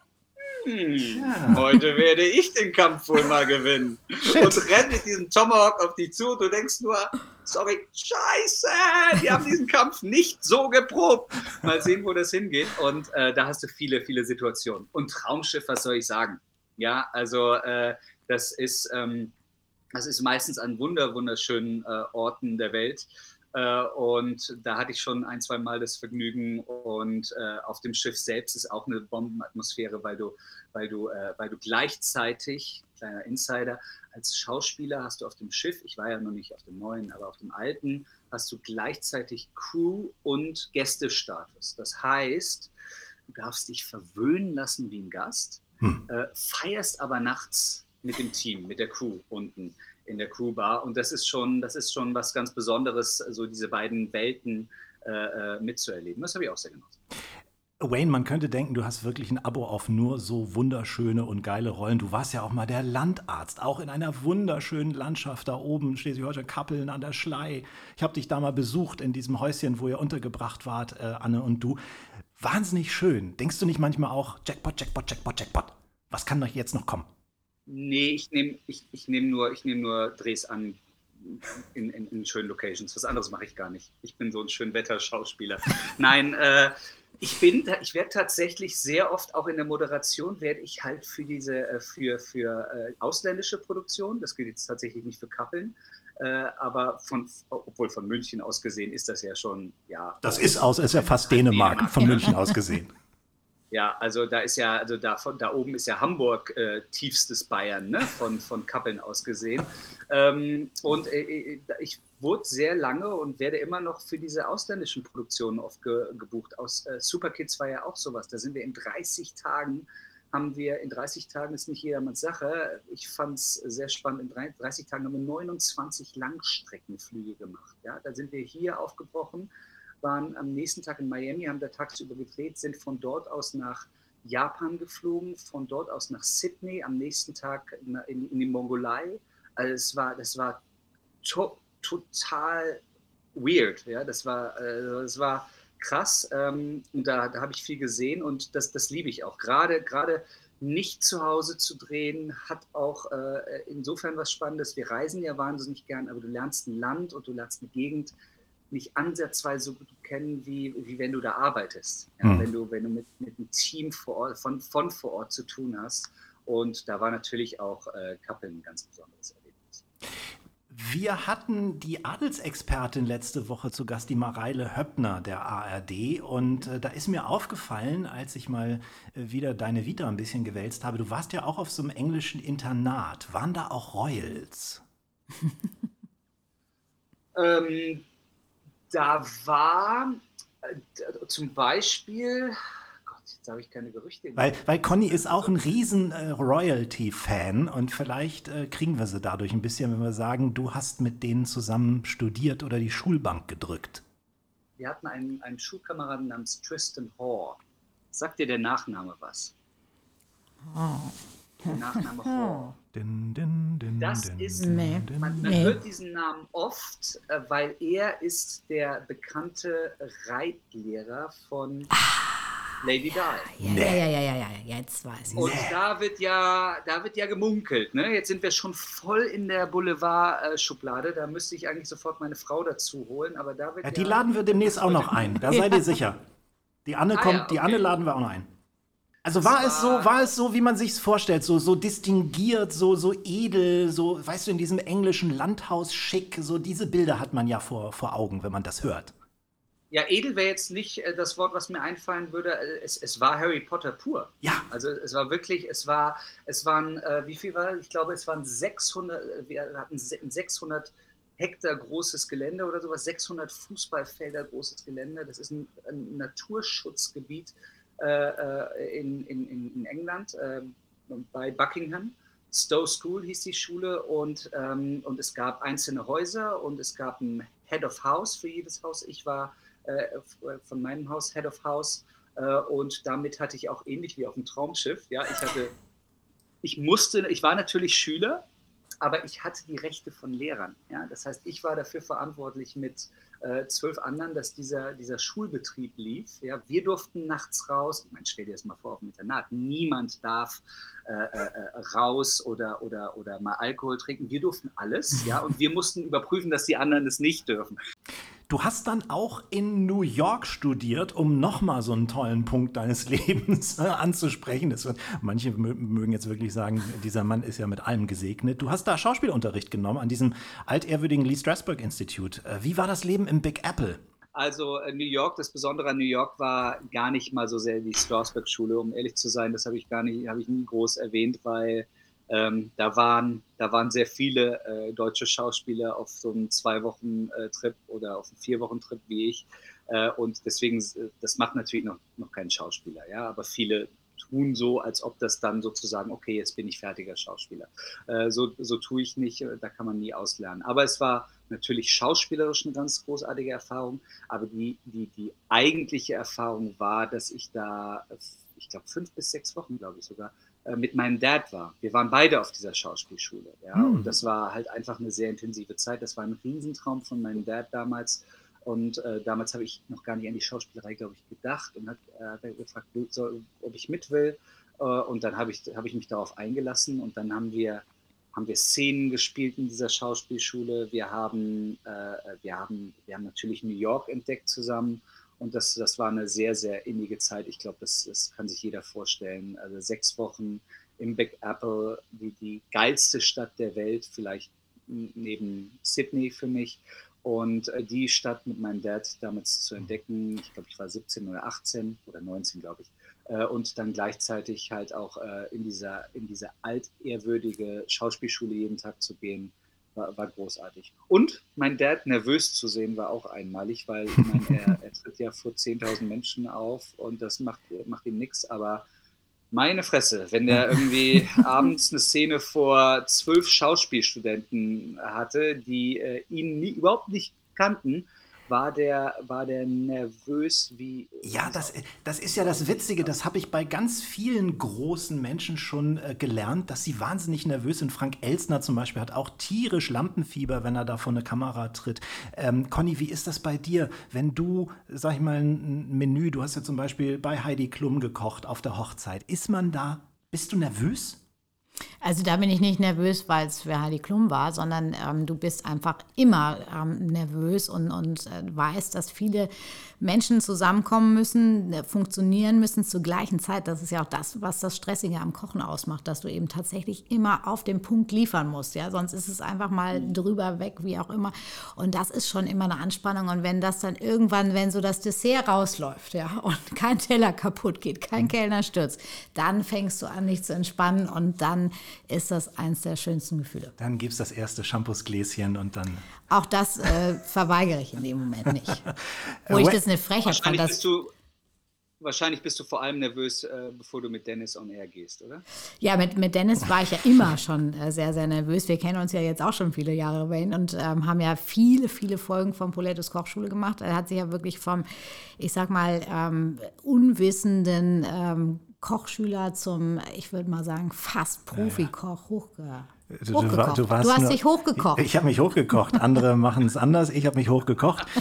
hm, Ja. heute werde ich den Kampf wohl mal gewinnen. Und rennt mit diesem Tomahawk auf dich zu und du denkst nur, sorry, scheiße, die haben diesen Kampf nicht so geprobt. Mal sehen, wo das hingeht. Und äh, da hast du viele, viele Situationen. Und Traumschiff, was soll ich sagen? Ja, also äh, das ist, ähm, das ist meistens an wunder, wunderschönen äh, Orten der Welt. Äh, und da hatte ich schon ein, zwei Mal das Vergnügen. Und äh, auf dem Schiff selbst ist auch eine Bombenatmosphäre, weil du, weil du, äh, weil du gleichzeitig, kleiner Insider, als Schauspieler hast du auf dem Schiff, ich war ja noch nicht auf dem neuen, aber auf dem alten, hast du gleichzeitig Crew und Gästestatus. Das heißt, du darfst dich verwöhnen lassen wie ein Gast, Hm. feierst aber nachts mit dem Team, mit der Crew unten in der Crewbar. Und das ist schon, das ist schon was ganz Besonderes, so diese beiden Welten äh, äh, mitzuerleben. Das habe ich auch sehr genossen. Wayne, man könnte denken, du hast wirklich ein Abo auf nur so wunderschöne und geile Rollen. Du warst ja auch mal der Landarzt, auch in einer wunderschönen Landschaft da oben, Schleswig-Holstein, Kappeln an der Schlei. Ich habe dich da mal besucht in diesem Häuschen, wo ihr untergebracht wart, äh, Anne und du. Wahnsinnig schön. Denkst du nicht manchmal auch, Jackpot, Jackpot, Jackpot, Jackpot? Was kann doch jetzt noch kommen? Nee, ich nehme ich, ich nehm nur, ich nehm nur Drehs an in, in, in schönen Locations. Was anderes mache ich gar nicht. Ich bin so ein Schönwetter-Schauspieler. [LAUGHS] Nein, äh, ich bin, ich werde tatsächlich sehr oft auch in der Moderation werde ich halt für diese, äh, für, für äh, ausländische Produktionen, das gilt jetzt tatsächlich nicht für Kappeln, äh, aber von, obwohl von München aus gesehen ist das ja schon, ja. Das ist aus, ist ja fast Dänemark, von ja. München aus gesehen. [LAUGHS] Ja, also da ist ja, also da, von, da oben ist ja Hamburg äh, tiefstes Bayern, ne? von, von Kappeln aus gesehen. Ähm, und äh, äh, ich wurde sehr lange und werde immer noch für diese ausländischen Produktionen oft ge, gebucht. Aus äh, Superkids war ja auch sowas. Da sind wir in 30 Tagen, haben wir, in 30 Tagen ist nicht jedermanns Sache. Ich fand es sehr spannend. In drei- 30 Tagen haben wir 29 Langstreckenflüge gemacht. Ja? Da sind wir hier aufgebrochen waren am nächsten Tag in Miami, haben da tagsüber gedreht, sind von dort aus nach Japan geflogen, von dort aus nach Sydney, am nächsten Tag in, in die Mongolei. Also es war, das war to total weird. Ja? Das, war, das war krass ähm, und da, da habe ich viel gesehen und das, das liebe ich auch. Gerade, gerade nicht zu Hause zu drehen, hat auch äh, insofern was Spannendes. Wir reisen ja wahnsinnig gern, aber du lernst ein Land und du lernst eine Gegend nicht ansatzweise so gut kennen, wie, wie wenn du da arbeitest. Ja, Mhm. Wenn du, wenn du mit, mit einem Team vor Ort, von, von vor Ort zu tun hast. Und da war natürlich auch äh, Kappeln ein ganz besonderes Erlebnis. Wir hatten die Adelsexpertin letzte Woche zu Gast, die Mareile Höppner der ARD. Und äh, da ist mir aufgefallen, als ich mal äh, wieder deine Vita ein bisschen gewälzt habe, du warst ja auch auf so einem englischen Internat. Waren da auch Royals? [LAUGHS] Ähm, da war äh, zum Beispiel, Gott, jetzt habe ich keine Gerüchte. Weil, weil Conny ist auch ein riesen äh, Royalty-Fan und vielleicht äh, kriegen wir sie dadurch ein bisschen, wenn wir sagen, du hast mit denen zusammen studiert oder die Schulbank gedrückt. Wir hatten einen, einen Schulkameraden namens Tristan Hoare. Sagt dir der Nachname was? Der Nachname [LAUGHS] Hoare. Din, din, din, Das din, ist- din, Nee. din. Man, man Nee. hört diesen Namen oft, äh, weil er ist der bekannte Reitlehrer von Lady Di. Ja, ja, ja, ja, ja, ja, jetzt weiß ich. Und da wird ja, da wird ja gemunkelt. Ne? Jetzt sind wir schon voll in der Boulevard-Schublade. Da müsste ich eigentlich sofort meine Frau dazu holen. Aber da wird Ja, ja, die laden wir demnächst auch noch ein. Da seid ihr [LAUGHS] sicher. Die Anne Ah, kommt, ja, die okay. Anne laden wir auch noch ein. Also war es so, war- es so, wie man sich's vorstellt, so so distinguiert, so so edel, so weißt du in diesem englischen Landhaus schick, so diese Bilder hat man ja vor vor Augen, wenn man das hört. ja, edel wäre jetzt nicht äh, das Wort, was mir einfallen würde. Äh, Es, es war Harry Potter pur. Ja, Also es war wirklich, es war, es waren, äh, wie viel war? Ich glaube, es waren 600, äh, wir hatten se- ein 600 Hektar großes Gelände oder sowas, 600 Fußballfelder großes Gelände. Das ist ein, ein Naturschutzgebiet in, in, in in England äh, bei Buckingham. Stowe School hieß die Schule und, ähm, und es gab einzelne Häuser und es gab ein Head of House für jedes Haus. Ich war äh, von meinem Haus Head of House äh, und damit hatte ich auch ähnlich wie auf dem Traumschiff. Ja, ich hatte, ich musste, ich war natürlich Schüler, aber ich hatte die Rechte von Lehrern. Ja? Das heißt, ich war dafür verantwortlich mit äh, zwölf anderen, dass dieser, dieser Schulbetrieb lief. Ja? Wir durften nachts raus. Ich meine, stell dir das mal vor, auf dem Internat. Niemand darf äh, äh, raus oder, oder, oder mal Alkohol trinken. Wir durften alles. Ja? Und wir mussten überprüfen, dass die anderen es nicht dürfen. Du hast dann auch in New York studiert, um nochmal so einen tollen Punkt deines [LAUGHS] Lebens äh, anzusprechen. Das, manche mögen jetzt wirklich sagen, dieser Mann ist ja mit allem gesegnet. Du hast da Schauspielunterricht genommen an diesem altehrwürdigen Lee Strasberg Institut. Äh, wie war das Leben im Big Apple? Also äh, New York, das Besondere an New York war gar nicht mal so sehr die Strasberg-Schule, um ehrlich zu sein. Das habe ich gar nicht, habe ich nie groß erwähnt, weil ähm, da, waren, da waren sehr viele äh, deutsche Schauspieler auf so einem Zwei-Wochen-Trip äh, oder auf einem Vier-Wochen-Trip wie ich. Äh, und deswegen, äh, das macht natürlich noch, noch keinen Schauspieler, ja, aber viele tun so, als ob das dann sozusagen, okay, jetzt bin ich fertiger Schauspieler. Äh, so, so tue ich nicht, äh, da kann man nie auslernen. Aber es war natürlich schauspielerisch eine ganz großartige Erfahrung, aber die, die, die eigentliche Erfahrung war, dass ich da, ich glaube, fünf bis sechs Wochen, glaube ich sogar, mit meinem Dad war. Wir waren beide auf dieser Schauspielschule. Ja? Mhm. Und das war halt einfach eine sehr intensive Zeit. Das war ein Riesentraum von meinem Dad damals. Und äh, damals habe ich noch gar nicht an die Schauspielerei, glaube ich, gedacht und hat äh, gefragt, ob ich mit will. Äh, und dann habe ich, hab ich mich darauf eingelassen und dann haben wir, haben wir Szenen gespielt in dieser Schauspielschule. Wir haben, äh, wir haben, wir haben natürlich New York entdeckt zusammen und das, das war eine sehr, sehr innige Zeit. Ich glaube, das, das kann sich jeder vorstellen. Also sechs Wochen im Big Apple, die, die geilste Stadt der Welt, vielleicht neben Sydney für mich. Und äh, die Stadt mit meinem Dad damals zu entdecken, ich glaube, ich war 17 oder 18 oder 19, glaube ich. Äh, und dann gleichzeitig halt auch äh, in, dieser, in diese altehrwürdige Schauspielschule jeden Tag zu gehen, war, war, großartig. Und mein Dad nervös zu sehen war auch einmalig, weil meine, er, [LAUGHS] er, tritt ja vor 10.000 Menschen auf und das macht, macht ihm nichts, aber meine Fresse, wenn der [LAUGHS] irgendwie abends eine Szene vor zwölf Schauspielstudenten hatte, die äh, ihn nie, überhaupt nicht kannten war der, war der nervös wie. Ja, das, das ist ja das Witzige. Das habe ich bei ganz vielen großen Menschen schon äh, gelernt, dass sie wahnsinnig nervös sind. Frank Elsner zum Beispiel hat auch tierisch Lampenfieber, wenn er da vor eine Kamera tritt. Ähm, Conny, wie ist das bei dir, wenn du, sag ich mal, ein Menü, du hast ja zum Beispiel bei Heidi Klum gekocht auf der Hochzeit. Ist man da, bist du nervös? Also da bin ich nicht nervös, weil es für Heidi Klum war, sondern ähm, du bist einfach immer ähm, nervös und, und äh, weißt, dass viele Menschen zusammenkommen müssen, äh, funktionieren müssen zur gleichen Zeit. Das ist ja auch das, was das Stressige am Kochen ausmacht, dass du eben tatsächlich immer auf den Punkt liefern musst. Ja? Sonst ist es einfach mal drüber weg, wie auch immer. Und das ist schon immer eine Anspannung. Und wenn das dann irgendwann, wenn so das Dessert rausläuft ja, [LAUGHS] und kein Teller kaputt geht, kein Kellner stürzt, dann fängst du an, dich zu entspannen und dann ist das eins der schönsten Gefühle. Dann gibt es das erste Shampoosgläschen und dann. Auch das äh, verweigere ich in dem Moment nicht. [LAUGHS] Wo ich das eine Frechheit fand. Bist du, wahrscheinlich bist du vor allem nervös, äh, bevor du mit Dennis on Air gehst, oder? Ja, mit, mit Dennis war ich ja immer schon äh, sehr, sehr nervös. Wir kennen uns ja jetzt auch schon viele Jahre, Wayne, und ähm, haben ja viele, viele Folgen von Poletos Kochschule gemacht. Er hat sich ja wirklich vom, ich sag mal, ähm, unwissenden ähm, Kochschüler zum, ich würde mal sagen, fast Profikoch hochge Du, du, du, du, hast nur, dich hochgekocht. Ich, ich habe mich hochgekocht. Andere machen es anders. Ich habe mich hochgekocht. [LAUGHS]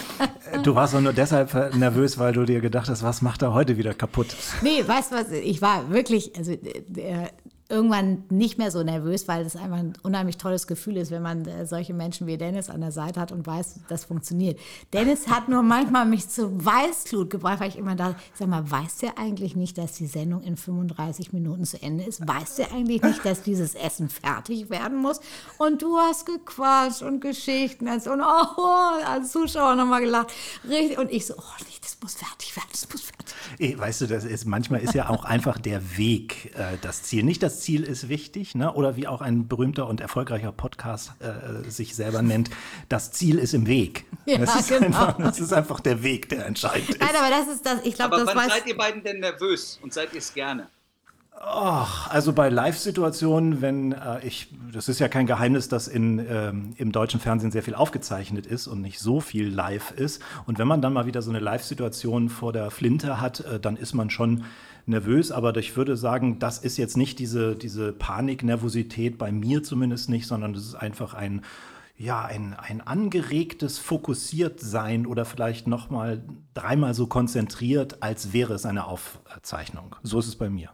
Du warst nur deshalb nervös, weil du dir gedacht hast, was macht er heute wieder kaputt? Nee, weißt du was? Ich war wirklich, also der, irgendwann nicht mehr so nervös, weil es einfach ein unheimlich tolles Gefühl ist, wenn man äh, solche Menschen wie Dennis an der Seite hat und weiß, das funktioniert. Dennis hat nur manchmal mich zu Weißglut gebracht, weil ich immer dachte, sag mal, weiß der eigentlich nicht, dass die Sendung in 35 Minuten zu Ende ist? Weiß der eigentlich nicht, dass dieses Essen fertig werden muss? Und du hast gequatscht und Geschichten und oh, als Zuschauer nochmal gelacht. Und ich so, oh nee, das muss fertig werden, das muss fertig werden. Weißt du, das ist, manchmal ist ja auch einfach der Weg äh, das Ziel, nicht das Ziel ist wichtig, ne? oder wie auch ein berühmter und erfolgreicher Podcast äh, sich selber nennt, das Ziel ist im Weg. Ja, das, ist genau. einfach, das ist einfach der Weg, der entscheidend ist. Nein, aber das ist das, ich glaube, das wann seid ihr beiden denn nervös und seid ihr es gerne? Och, also bei Live-Situationen, wenn äh, ich, das ist ja kein Geheimnis, dass in, ähm, im deutschen Fernsehen sehr viel aufgezeichnet ist und nicht so viel live ist. Und wenn man dann mal wieder so eine Live-Situation vor der Flinte hat, äh, dann ist man schon nervös. Aber ich würde sagen, das ist jetzt nicht diese, diese Panik, Nervosität, bei mir zumindest nicht, sondern das ist einfach ein, ja, ein, ein angeregtes Fokussiertsein oder vielleicht noch mal dreimal so konzentriert, als wäre es eine Aufzeichnung. So ist es bei mir.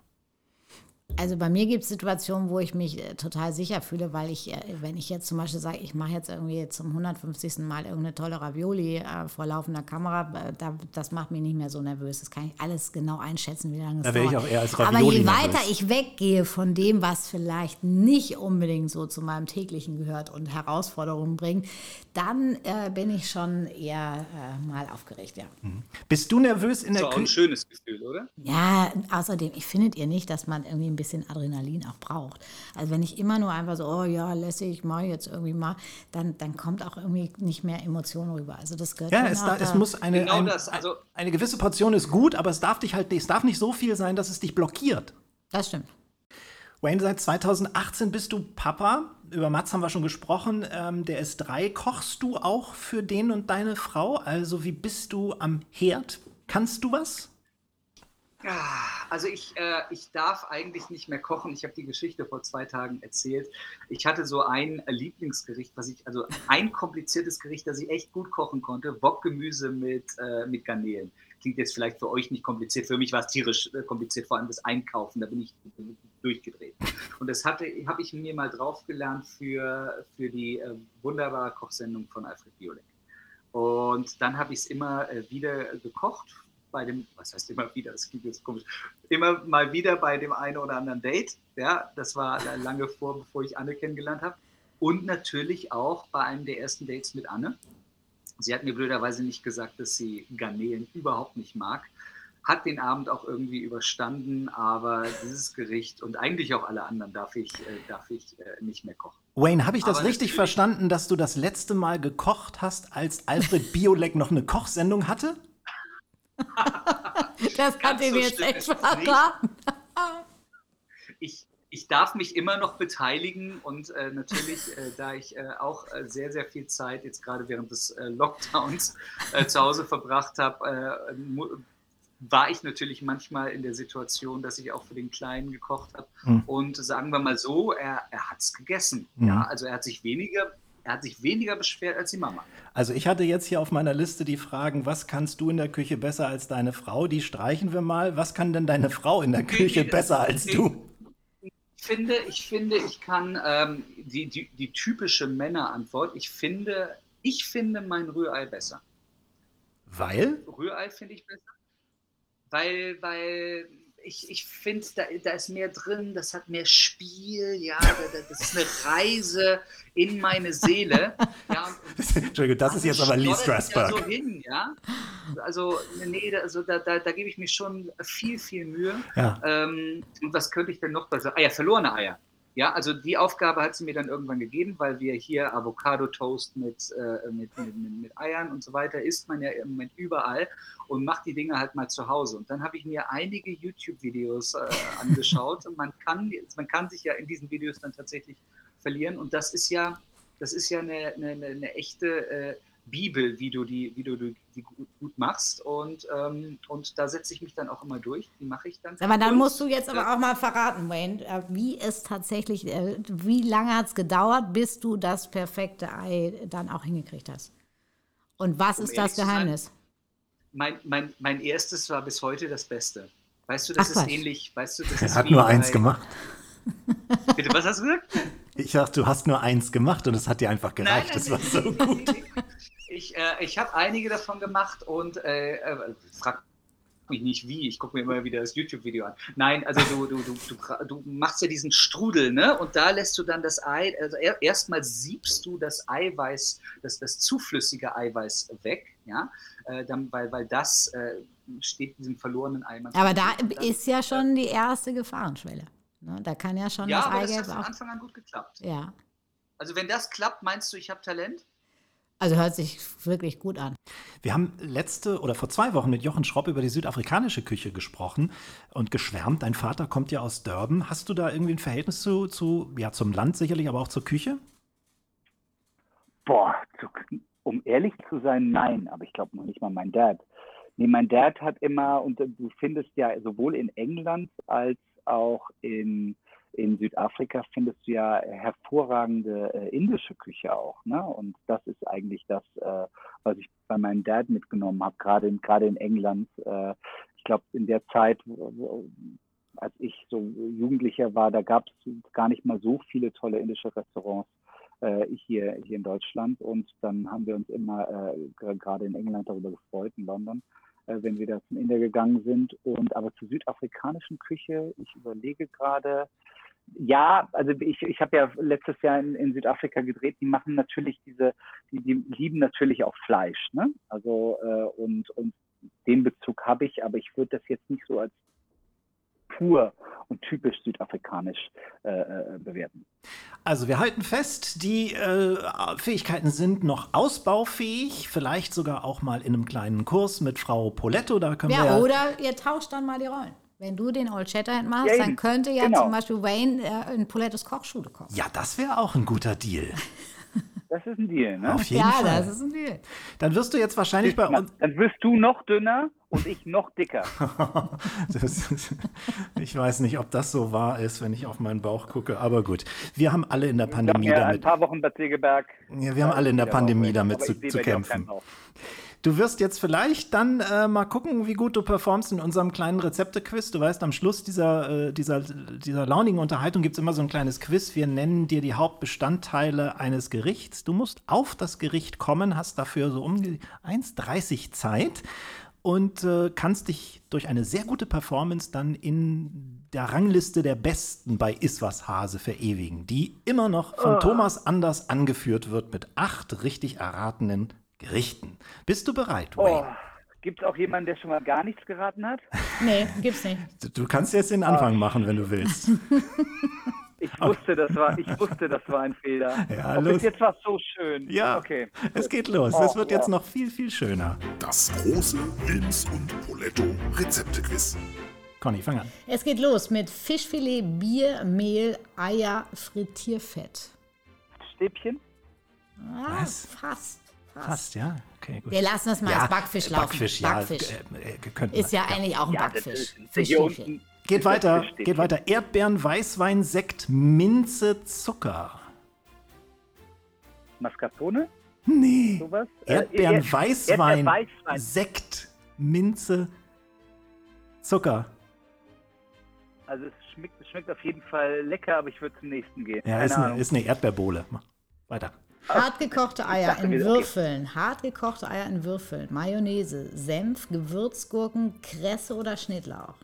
Also bei mir gibt es Situationen, wo ich mich äh, total sicher fühle, weil ich, äh, wenn ich jetzt zum Beispiel sage, ich mache jetzt irgendwie zum 150. Mal irgendeine tolle Ravioli äh, vor laufender Kamera, äh, da, das macht mich nicht mehr so nervös. Das kann ich alles genau einschätzen, wie lange es Da wäre ich dauert. auch eher als Ravioli Aber je nervös. weiter ich weggehe von dem, was vielleicht nicht unbedingt so zu meinem täglichen gehört und Herausforderungen bringt, dann äh, bin ich schon eher äh, mal aufgeregt, ja. Bist du nervös in der auch ein Küche? schönes Gefühl, oder? Ja, außerdem, ich findet ihr nicht, dass man irgendwie ein bisschen Adrenalin auch braucht. Also wenn ich immer nur einfach so, oh ja, lässig, mal jetzt irgendwie mal, dann, dann kommt auch irgendwie nicht mehr Emotion rüber. Also das gehört Ja, es, da, es muss eine, Genau ein, das, also- eine gewisse Portion ist gut, aber es darf dich halt, es darf nicht so viel sein, dass es dich blockiert. Das stimmt. Wayne, seit 2018 bist du Papa. Über Mats haben wir schon gesprochen. Ähm, der ist drei. Kochst du auch für den und deine Frau? Also wie bist du am Herd? Kannst du was? Ah, Also ich, äh, ich darf eigentlich nicht mehr kochen. Ich habe die Geschichte vor zwei Tagen erzählt. Ich hatte so ein Lieblingsgericht, was ich, also ein kompliziertes Gericht, das ich echt gut kochen konnte. Bockgemüse mit, äh, mit Garnelen. Klingt jetzt vielleicht für euch nicht kompliziert. Für mich war es tierisch äh, kompliziert, vor allem das Einkaufen. Da bin ich durchgedreht. Und das habe ich mir mal draufgelernt für, für die äh, wunderbare Kochsendung von Alfred Biolek. Und dann habe ich es immer äh, wieder gekocht bei dem, was heißt immer wieder, das klingt jetzt komisch, immer mal wieder bei dem einen oder anderen Date. Ja, das war lange vor, bevor ich Anne kennengelernt habe. Und natürlich auch bei einem der ersten Dates mit Anne. Sie hat mir blöderweise nicht gesagt, dass sie Garnelen überhaupt nicht mag. Hat den Abend auch irgendwie überstanden, aber dieses Gericht und eigentlich auch alle anderen darf ich, äh, darf ich äh, nicht mehr kochen. Wayne, habe ich das Aber richtig verstanden, dass du das letzte Mal gekocht hast, als Alfred Biolek noch eine Kochsendung hatte? [LAUGHS] Das hat ihr so mir jetzt echt verraten. ich, ich darf mich immer noch beteiligen und äh, natürlich, äh, da ich äh, auch äh, sehr, sehr viel Zeit jetzt gerade während des äh, Lockdowns äh, zu Hause verbracht habe, äh, war ich natürlich manchmal in der Situation, dass ich auch für den Kleinen gekocht habe. Mhm. Und sagen wir mal so, er, er hat es gegessen. Mhm. Ja, also er hat sich weniger, er hat sich weniger beschwert als die Mama. Also ich hatte jetzt hier auf meiner Liste die Fragen, was kannst du in der Küche besser als deine Frau? Die streichen wir mal. Was kann denn deine Frau in der Küche besser als du? Ich finde, ich finde, ich kann ähm, die, die, die typische Männerantwort, ich finde, ich finde mein Rührei besser. Weil? Rührei finde ich besser. Weil, weil ich, ich finde, da, da ist mehr drin, das hat mehr Spiel, ja, da, da, das ist eine Reise in meine Seele. Ja, und, [LAUGHS] Entschuldigung, das ist jetzt aber Lee Strasberg. so hin, ja. Also, nee, also da, da, da gebe ich mir schon viel, viel Mühe. Ja. Ähm, und was könnte ich denn noch besser? Ah ja, verlorene Eier. Ja, also die Aufgabe hat sie mir dann irgendwann gegeben, weil wir hier Avocado-Toast mit, äh, mit, mit, mit, mit Eiern und so weiter isst man ja im Moment überall und macht die Dinge halt mal zu Hause. Und dann habe ich mir einige YouTube-Videos äh, [LAUGHS] angeschaut und man kann, man kann sich ja in diesen Videos dann tatsächlich verlieren. Und das ist ja, das ist ja eine, eine, eine, eine echte äh, Bibel, wie du die, wie du die gut, gut machst. Und, ähm, und da setze ich mich dann auch immer durch. Die mache ich dann. Aber dann Und, musst du jetzt aber äh, auch mal verraten, Wayne, äh, wie es tatsächlich, äh, wie lange hat es gedauert, bis du das perfekte Ei dann auch hingekriegt hast? Und was Um ist das zu sein, Geheimnis? mein, mein, mein erstes war bis heute das Beste. Weißt du, das Ach, ist Quatsch. ähnlich, weißt du, das Er ist hat nur eins gemacht. Bitte, was hast du gesagt? Ich dachte, du hast nur eins gemacht und es hat dir einfach gereicht. Nein, das nein, war so gut. [LAUGHS] Ich, äh, ich habe einige davon gemacht und äh, äh, frag mich nicht wie, ich gucke mir immer wieder das YouTube-Video an. Nein, also du, du, du, du, du machst ja diesen Strudel, ne? Und da lässt du dann das Ei, also er, erstmal siebst du das Eiweiß, das, das zuflüssige Eiweiß weg, ja, äh, dann, weil, weil das äh, steht diesem verlorenen Ei. Aber da ist ja schon die erste Gefahrenschwelle. Ne? Da kann ja schon ja, das aber das hat von. Anfang an gut geklappt. Ja. Also wenn das klappt, meinst du, ich habe Talent? Also hört sich wirklich gut an. Wir haben letzte oder vor zwei Wochen mit Jochen Schropp über die südafrikanische Küche gesprochen und geschwärmt. Dein Vater kommt ja aus Durban. Hast du da irgendwie ein Verhältnis zu, zu ja, zum Land sicherlich, aber auch zur Küche? Boah, zu, um ehrlich zu sein, nein. Aber ich glaube noch nicht mal mein Dad. Nee, mein Dad hat immer, und du findest ja sowohl in England als auch in in Südafrika findest du ja hervorragende äh, indische Küche auch. Ne? Und das ist eigentlich das, äh, was ich bei meinem Dad mitgenommen habe, gerade in, gerade in England. Äh, ich glaube, in der Zeit, als ich so Jugendlicher war, da gab es gar nicht mal so viele tolle indische Restaurants äh, hier, hier in Deutschland. Und dann haben wir uns immer äh, gerade in England darüber gefreut, in London wenn wir da zum Inder gegangen sind. Und aber zur südafrikanischen Küche, ich überlege gerade, ja, also ich, ich habe ja letztes Jahr in, in Südafrika gedreht, die machen natürlich diese, die, die lieben natürlich auch Fleisch, ne? Also äh, und, und den Bezug habe ich, aber ich würde das jetzt nicht so als pur und typisch südafrikanisch äh, äh, bewerten. Also wir halten fest, die äh, Fähigkeiten sind noch ausbaufähig, vielleicht sogar auch mal in einem kleinen Kurs mit Frau Poletto. Da können ja, wir oder ihr tauscht dann mal die Rollen. Wenn du den Old Shatterhand machst, Ja, dann könnte ja Genau. zum Beispiel Wayne äh, in Polettos Kochschule kommen. Ja, das wäre auch ein guter Deal. [LAUGHS] Das ist ein Deal, ne? Auf jeden ja, Fall. das ist ein Deal. Dann wirst du jetzt wahrscheinlich bei uns. Dann wirst du noch dünner und ich noch dicker. [LAUGHS] Das, ich weiß nicht, ob das so wahr ist, wenn ich auf meinen Bauch gucke, aber gut. Wir haben alle in der Ich habe Pandemie mir ein damit. paar Wochen Bad Segeberg. Ja, wir haben alle in der Pandemie damit zu, zu bei kämpfen. Du wirst jetzt vielleicht dann äh, mal gucken, wie gut du performst in unserem kleinen Rezepte-Quiz. Du weißt, am Schluss dieser, äh, dieser, dieser launigen Unterhaltung gibt es immer so ein kleines Quiz. Wir nennen dir die Hauptbestandteile eines Gerichts. Du musst auf das Gericht kommen, hast dafür so um die 1,30 Zeit und äh, kannst dich durch eine sehr gute Performance dann in der Rangliste der Besten bei Iswas Hase verewigen, die immer noch von Thomas Anders angeführt wird mit acht richtig erratenen Gerichten. Bist du bereit, Oh, Wayne? Gibt es auch jemanden, der schon mal gar nichts geraten hat? Nee, gibt's nicht. Du- Du kannst jetzt den Anfang machen, wenn du willst. Ich wusste, das war, ich wusste, das war ein Fehler. Ja, los. jetzt war es so schön. Ja, Okay. es geht los. Oh, Es wird jetzt ja. noch viel, viel schöner. Das große Wilms und Poletto Rezeptequiz. Conny, fang an. Es geht los mit Fischfilet, Bier, Mehl, Eier, Frittierfett. Stäbchen? Ah, Was? fast. Fast. Ja? Okay, gut. Wir lassen das mal als Backfisch laufen. Backfisch, ja. Backfisch. Äh, äh, Ist wir. ja eigentlich auch ein Ja, das Backfisch. ist hier unten. Geht weiter, geht weiter. Erdbeeren, Weißwein, Sekt, Minze, Zucker. Mascarpone? Nee. Sowas? Erdbeeren, Äh, Weißwein, Erdbeeren, Weißwein. Sekt, Minze, Zucker. Also es schmeckt, es schmeckt auf jeden Fall lecker, aber ich würde zum nächsten gehen. Ja, ist eine, ist eine Erdbeerbohle. Weiter. Hartgekochte Eier in. Würfeln. Hartgekochte Eier in Würfeln. Mayonnaise, Senf, Gewürzgurken, Kresse oder Schnittlauch.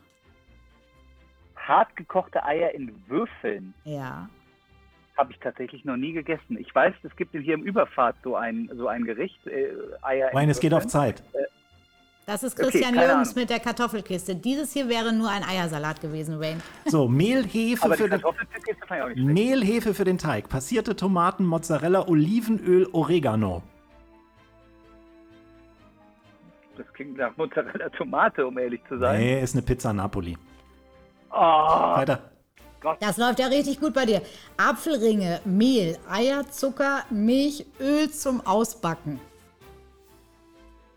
Hart gekochte Eier in Würfeln Ja. habe ich tatsächlich noch nie gegessen. Ich weiß, es gibt hier im Überfahrt so ein, so ein Gericht, äh, Eier in Wayne, es geht auf. Zeit. Das ist Okay, Christian keine Jürgens mit der Kartoffelkiste. Dieses hier wäre nur ein Eiersalat gewesen, Wayne. So, Mehl, Hefe Aber die für den. Mehl, Hefe für den Teig, passierte Tomaten, Mozzarella, Olivenöl, Oregano. Das klingt nach Mozzarella Tomate, um ehrlich zu sein. Nee, ist eine Pizza Napoli. Oh, Weiter. Das läuft ja richtig gut bei dir. Apfelringe, Mehl, Eier, Zucker, Milch, Öl zum Ausbacken.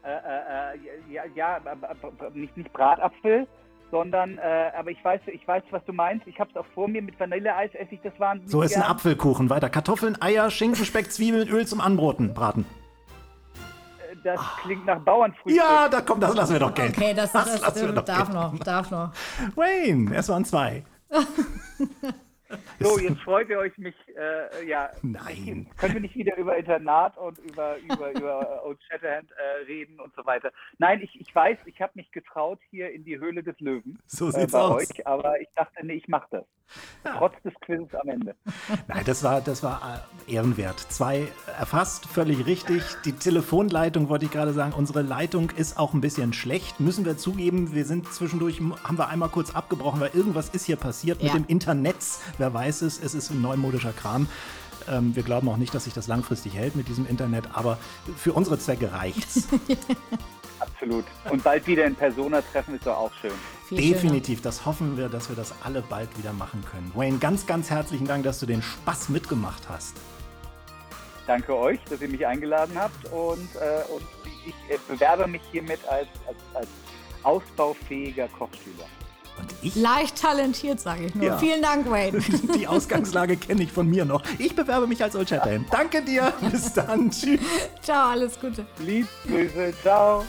Äh, äh, ja, ja, aber nicht, nicht Bratapfel, sondern, äh, aber ich weiß, ich weiß, was du meinst. Ich habe es auch vor mir mit Vanilleeis, esse ich das wahnsinnig So ist ein gern. Apfelkuchen. Weiter. Kartoffeln, Eier, Schinken, Speck, Zwiebeln, Öl zum Anbroten. Braten. Äh, Das klingt nach Bauernfrühstück. Ja, da kommt, das lassen wir doch gelten. Okay, das, das, lassen wir doch darf gelten. noch, darf noch. Wayne, es waren zwei. [LAUGHS] [LAUGHS] So, jetzt freut ihr euch mich, äh, ja. Nein. Können wir nicht wieder über Internat und über, über, über Old Shatterhand äh, reden und so weiter? Nein, ich, ich weiß, ich habe mich getraut hier in die Höhle des Löwen. So äh, sieht's bei aus. euch, aber ich dachte, nee, ich mache das. Trotz des Quizzes am Ende. Nein, das war, das war äh, ehrenwert. Zwei erfasst, völlig richtig. Die Telefonleitung, wollte ich gerade sagen, unsere Leitung ist auch ein bisschen schlecht, müssen wir zugeben. Wir sind zwischendurch, haben wir einmal kurz abgebrochen, weil irgendwas ist hier passiert mit Ja. dem Internet. Wer weiß es, es ist ein neumodischer Kram. Ähm, wir glauben auch nicht, dass sich das langfristig hält mit diesem Internet, aber für unsere Zwecke reicht's. [LAUGHS] Absolut. Und bald wieder in Persona treffen ist doch auch schön. Viel schöner. Definitiv, das hoffen wir, dass wir das alle bald wieder machen können. Wayne, ganz, ganz herzlichen Dank, dass du den Spaß mitgemacht hast. Danke euch, dass ihr mich eingeladen habt und, äh, und ich äh, bewerbe mich hiermit als, als, als ausbaufähiger Kochschüler. Und ich, Leicht talentiert, sage ich nur. Ja. Vielen Dank, Wayne. [LAUGHS] die Ausgangslage kenne ich von mir noch. Ich bewerbe mich als Old Shatterhand. Danke dir, bis dann, tschüss. Ciao, alles Gute. Lieb, Grüße, ciao.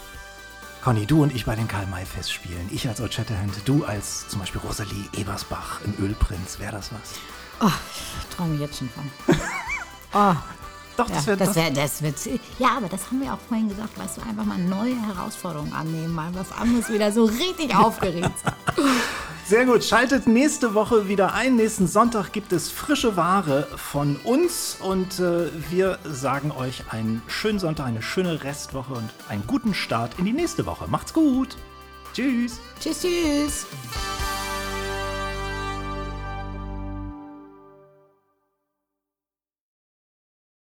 Conny, du und ich bei den Karl-May-Festspielen. Ich als Old Shatterhand, du als zum Beispiel Rosalie Ebersbach im Ölprinz. Wäre das was? Oh, ich träume jetzt schon von. Oh, [LAUGHS] Doch, ja, das wäre das, wär, das wird. Ja, aber das haben wir auch vorhin gesagt, weißt du, einfach mal neue Herausforderungen annehmen, mal was anderes wieder so richtig [LAUGHS] aufgeregt. Sehr gut, schaltet nächste Woche wieder ein. Nächsten Sonntag gibt es frische Ware von uns und äh, wir sagen euch einen schönen Sonntag, eine schöne Restwoche und einen guten Start in die nächste Woche. Macht's gut. Tschüss. Tschüss, tschüss.